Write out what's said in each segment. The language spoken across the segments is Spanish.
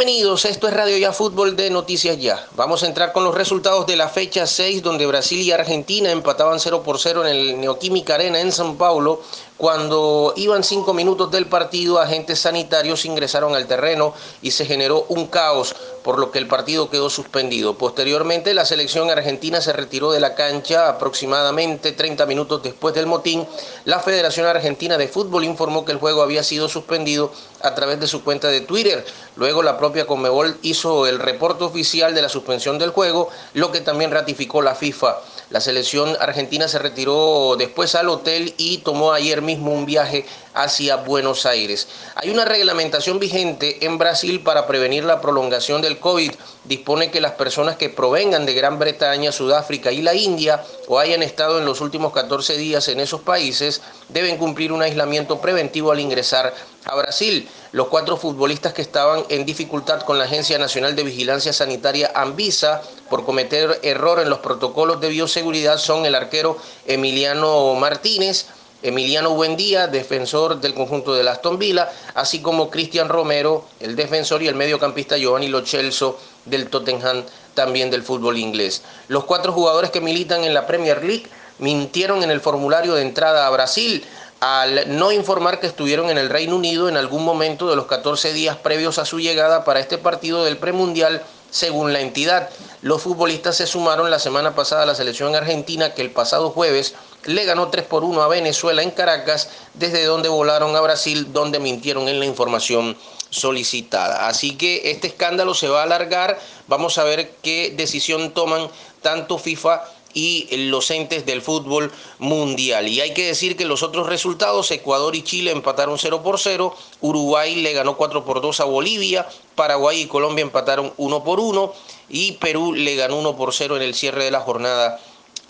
Bienvenidos, esto es Radio Ya Fútbol de Noticias Ya. Vamos a entrar con los resultados de la fecha 6, donde Brasil y Argentina empataban 0 por 0 en el Neoquímica Arena en San Paulo. Cuando iban cinco minutos del partido, agentes sanitarios ingresaron al terreno y se generó un caos, por lo que el partido quedó suspendido. Posteriormente, la selección argentina se retiró de la cancha aproximadamente 30 minutos después del motín. La Federación Argentina de Fútbol informó que el juego había sido suspendido a través de su cuenta de Twitter. Luego la propia Conmebol hizo el reporte oficial de la suspensión del juego, lo que también ratificó la FIFA. La selección argentina se retiró después al hotel y tomó ayer mismo un viaje hacia Buenos Aires. Hay una reglamentación vigente en Brasil para prevenir la prolongación del COVID. Dispone que las personas que provengan de Gran Bretaña, Sudáfrica y la India o hayan estado en los últimos 14 días en esos países deben cumplir un aislamiento preventivo al ingresar a Brasil. Los cuatro futbolistas que estaban en dificultad con la Agencia Nacional de Vigilancia Sanitaria Anvisa por cometer error en los protocolos de bioseguridad son el arquero Emiliano Martínez, Emiliano Buendía, defensor del conjunto de Aston Villa, así como Cristian Romero, el defensor y el mediocampista Giovanni Lochelso del Tottenham, también del fútbol inglés. Los cuatro jugadores que militan en la Premier League mintieron en el formulario de entrada a Brasil al no informar que estuvieron en el Reino Unido en algún momento de los 14 días previos a su llegada para este partido del premundial según la entidad. Los futbolistas se sumaron la semana pasada a la selección argentina que el pasado jueves le ganó 3 por 1 a Venezuela en Caracas, desde donde volaron a Brasil, donde mintieron en la información solicitada. Así que este escándalo se va a alargar. Vamos a ver qué decisión toman tanto FIFA y los entes del fútbol mundial. Y hay que decir que los otros resultados, Ecuador y Chile empataron 0 por 0, Uruguay le ganó 4 por 2 a Bolivia, Paraguay y Colombia empataron 1 por 1 y Perú le ganó 1 por 0 en el cierre de la jornada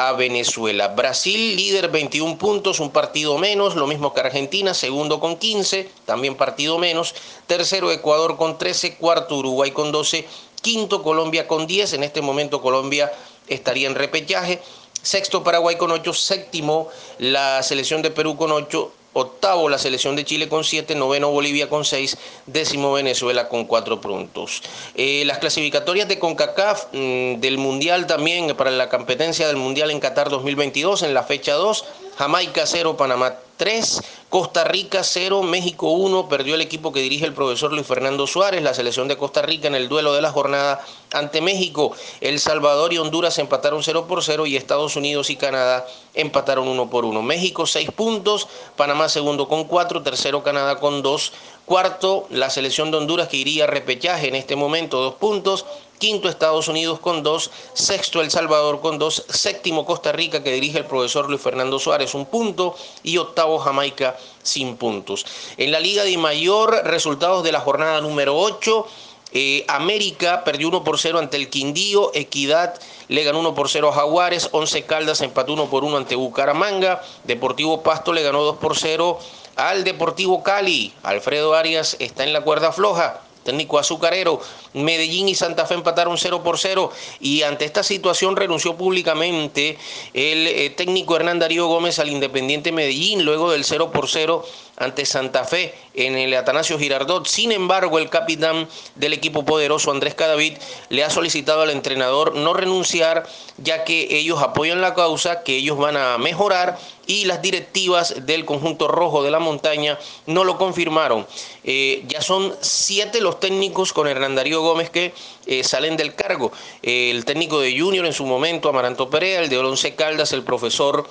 a Venezuela. Brasil, líder 21 puntos, un partido menos, lo mismo que Argentina, segundo con 15, también partido menos, tercero Ecuador con 13, cuarto Uruguay con 12, quinto Colombia con 10, en este momento Colombia estaría en repechaje. Sexto Paraguay con 8, séptimo la selección de Perú con 8, octavo la selección de Chile con 7, noveno Bolivia con 6, décimo Venezuela con 4 puntos. Eh, las clasificatorias de CONCACAF mm, del Mundial también para la competencia del Mundial en Qatar 2022 en la fecha 2, Jamaica 0, Panamá 3, Costa Rica 0, México 1, perdió el equipo que dirige el profesor Luis Fernando Suárez, la selección de Costa Rica en el duelo de la jornada ante México, El Salvador y Honduras empataron 0 por 0 y Estados Unidos y Canadá empataron 1 por 1. México 6 puntos, Panamá segundo con 4, tercero Canadá con 2, cuarto la selección de Honduras que iría a repechaje en este momento 2 puntos, quinto Estados Unidos con dos, sexto El Salvador con dos, séptimo Costa Rica que dirige el profesor Luis Fernando Suárez un punto. Y octavo Jamaica sin puntos. En la Liga de Mayor, resultados de la jornada número 8. Eh, América perdió 1 por 0 ante el Quindío, Equidad le ganó 1 por 0 a Jaguares, 11 Caldas empató 1 por 1 ante Bucaramanga, Deportivo Pasto le ganó 2 por 0 al Deportivo Cali, Alfredo Arias está en la cuerda floja, técnico azucarero. Medellín y Santa Fe empataron 0 por 0 y ante esta situación renunció públicamente el eh, técnico Hernán Darío Gómez al Independiente Medellín luego del 0 por 0 ante Santa Fe en el Atanasio Girardot. Sin embargo, el capitán del equipo poderoso, Andrés Cadavid, le ha solicitado al entrenador no renunciar, ya que ellos apoyan la causa, que ellos van a mejorar y las directivas del conjunto rojo de la montaña no lo confirmaron. Eh, ya son siete los técnicos con Hernán Darío Gómez que eh, salen del cargo. el técnico de Junior en su momento, Amaranto Perea, el de Olonce Caldas, el profesor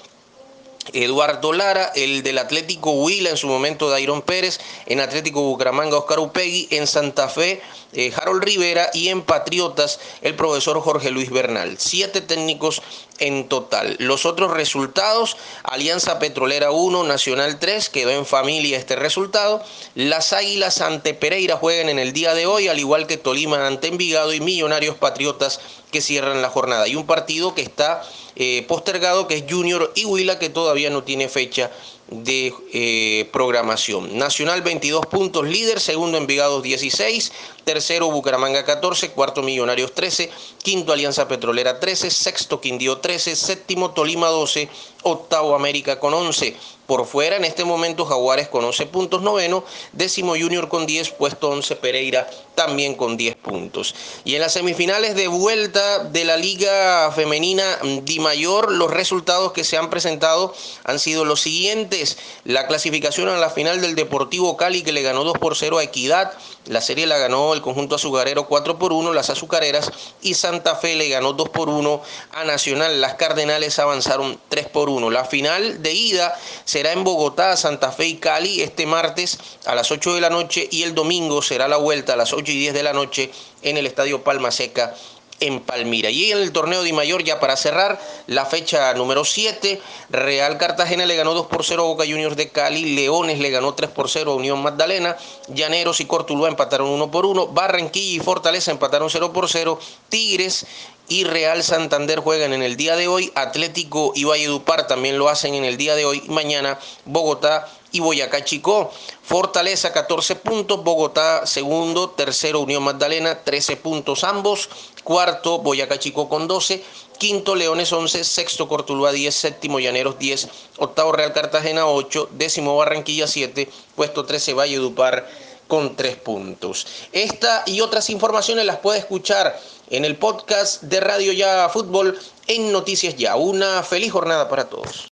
Eduardo Lara, el del Atlético Huila en su momento Dairon Pérez, en Atlético Bucaramanga Oscar Upegui, en Santa Fe eh, Harold Rivera y en Patriotas el profesor Jorge Luis Bernal. Siete técnicos en total. Los otros resultados, Alianza Petrolera 1, Nacional 3, quedó en familia este resultado. Las Águilas ante Pereira juegan en el día de hoy, al igual que Tolima ante Envigado y Millonarios Patriotas que cierran la jornada. Y un partido que está eh, postergado, que es Junior y Huila, que todavía no tiene fecha de eh, programación. Nacional 22 puntos líder, segundo Envigado 16, tercero Bucaramanga 14, cuarto Millonarios 13, quinto Alianza Petrolera 13, sexto Quindío 13, séptimo Tolima 12, octavo América con 11. por fuera. En este momento Jaguares con 11 puntos noveno, décimo Junior con 10, puesto 11 Pereira también con 10 puntos. Y en las semifinales de vuelta de la Liga Femenina Di Mayor, los resultados que se han presentado han sido los siguientes. La clasificación a la final del Deportivo Cali que le ganó 2 por 0 a Equidad. La serie la ganó el conjunto azucarero 4 por 1, las azucareras y Santa Fe le ganó 2 por 1 a Nacional. Las Cardenales avanzaron 3 por 1. La final de ida será en Bogotá, Santa Fe y Cali este martes a las 8 de la noche y el domingo será la vuelta a las 8 y 10 de la noche en el Estadio Palma Seca en Palmira. Y en el torneo de Mayor, ya para cerrar, la fecha número 7, Real Cartagena le ganó 2 por 0 a Boca Juniors de Cali, Leones le ganó 3 por 0 a Unión Magdalena, Llaneros y Cortuluá empataron 1 por 1, Barranquilla y Fortaleza empataron 0 por 0, Tigres y Real Santander juegan en el día de hoy, Atlético y Valledupar también lo hacen en el día de hoy, mañana Bogotá y Boyacá Chicó. Fortaleza 14 puntos, Bogotá segundo, tercero Unión Magdalena 13 puntos ambos, cuarto Boyacá Chicó con 12, quinto Leones 11, sexto Cortuluá 10, séptimo Llaneros 10, octavo Real Cartagena 8, décimo Barranquilla 7, puesto 13 Valledupar con 3 puntos. Esta y otras informaciones las puede escuchar en el podcast de Radio Ya Fútbol en Noticias Ya. Una feliz jornada para todos.